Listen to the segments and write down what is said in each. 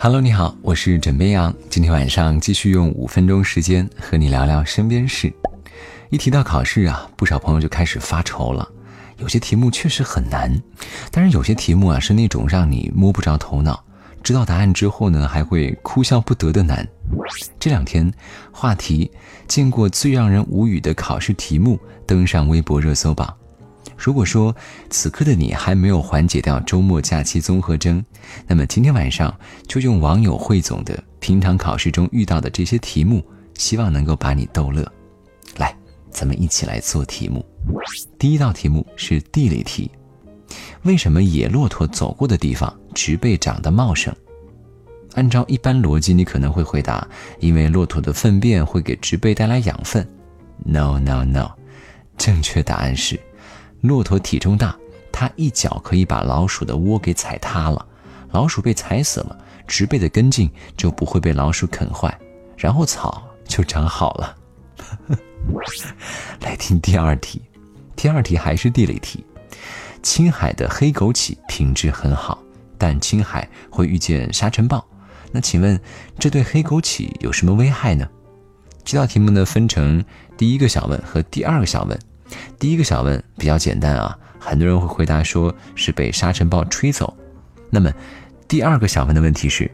Hello，你好，我是枕边羊。今天晚上继续用五分钟时间和你聊聊身边事。一提到考试啊，不少朋友就开始发愁了。有些题目确实很难，但是有些题目啊是那种让你摸不着头脑，知道答案之后呢还会哭笑不得的难。这两天，话题见过最让人无语的考试题目登上微博热搜榜。如果说此刻的你还没有缓解掉周末假期综合征，那么今天晚上就用网友汇总的平常考试中遇到的这些题目，希望能够把你逗乐。来，咱们一起来做题目。第一道题目是地理题：为什么野骆驼走过的地方植被长得茂盛？按照一般逻辑，你可能会回答：因为骆驼的粪便会给植被带来养分。No No No，正确答案是。骆驼体重大，它一脚可以把老鼠的窝给踩塌了，老鼠被踩死了，植被的根茎就不会被老鼠啃坏，然后草就长好了。来听第二题，第二题还是地理题。青海的黑枸杞品质很好，但青海会遇见沙尘暴，那请问这对黑枸杞有什么危害呢？这道题目呢分成第一个小问和第二个小问。第一个小问比较简单啊，很多人会回答说是被沙尘暴吹走。那么，第二个小问的问题是，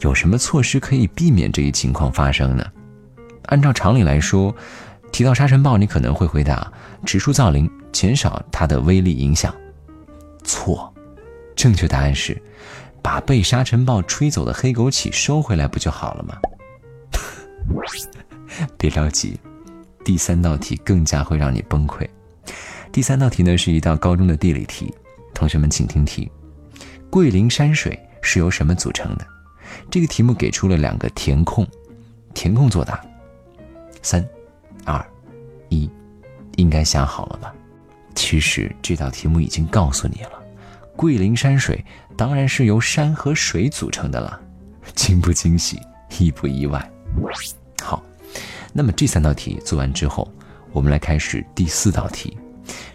有什么措施可以避免这一情况发生呢？按照常理来说，提到沙尘暴，你可能会回答植树造林，减少它的威力影响。错，正确答案是，把被沙尘暴吹走的黑枸杞收回来不就好了吗？别着急。第三道题更加会让你崩溃。第三道题呢是一道高中的地理题，同学们请听题：桂林山水是由什么组成的？这个题目给出了两个填空，填空作答。三、二、一，应该想好了吧？其实这道题目已经告诉你了，桂林山水当然是由山和水组成的了。惊不惊喜？意不意外？那么这三道题做完之后，我们来开始第四道题。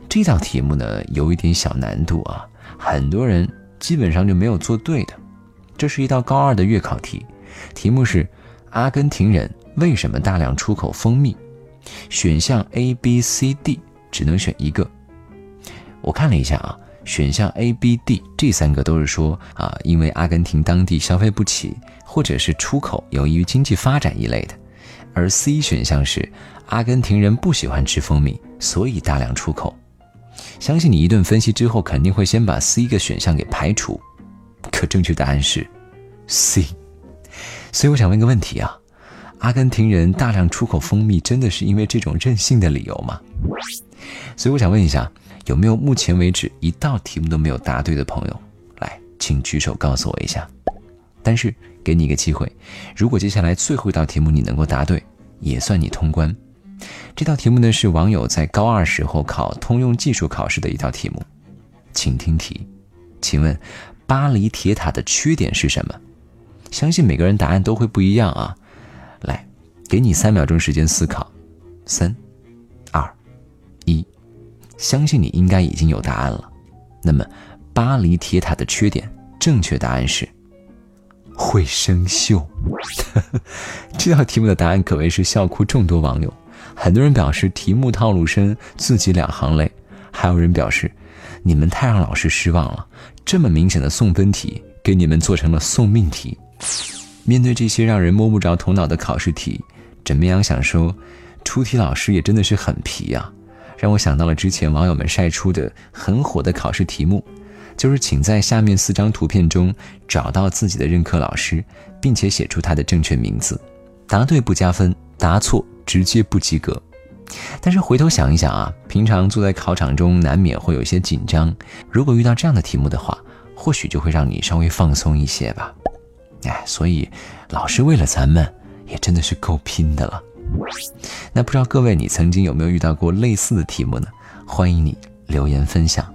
这道题目呢有一点小难度啊，很多人基本上就没有做对的。这是一道高二的月考题，题目是：阿根廷人为什么大量出口蜂蜜？选项 A、B、C、D 只能选一个。我看了一下啊，选项 A、B、D 这三个都是说啊，因为阿根廷当地消费不起，或者是出口由于经济发展一类的。而 C 选项是阿根廷人不喜欢吃蜂蜜，所以大量出口。相信你一顿分析之后，肯定会先把 C 个选项给排除。可正确答案是 C。所以我想问个问题啊：阿根廷人大量出口蜂蜜，真的是因为这种任性的理由吗？所以我想问一下，有没有目前为止一道题目都没有答对的朋友？来，请举手告诉我一下。但是给你一个机会，如果接下来最后一道题目你能够答对，也算你通关。这道题目呢是网友在高二时候考通用技术考试的一道题目，请听题。请问巴黎铁塔的缺点是什么？相信每个人答案都会不一样啊。来，给你三秒钟时间思考。三、二、一，相信你应该已经有答案了。那么巴黎铁塔的缺点，正确答案是。会生锈，这道题目的答案可谓是笑哭众多网友。很多人表示题目套路深，自己两行泪；还有人表示，你们太让老师失望了，这么明显的送分题，给你们做成了送命题。面对这些让人摸不着头脑的考试题，枕边羊想说，出题老师也真的是很皮呀，让我想到了之前网友们晒出的很火的考试题目。就是请在下面四张图片中找到自己的任课老师，并且写出他的正确名字。答对不加分，答错直接不及格。但是回头想一想啊，平常坐在考场中难免会有一些紧张，如果遇到这样的题目的话，或许就会让你稍微放松一些吧。哎，所以老师为了咱们也真的是够拼的了。那不知道各位你曾经有没有遇到过类似的题目呢？欢迎你留言分享。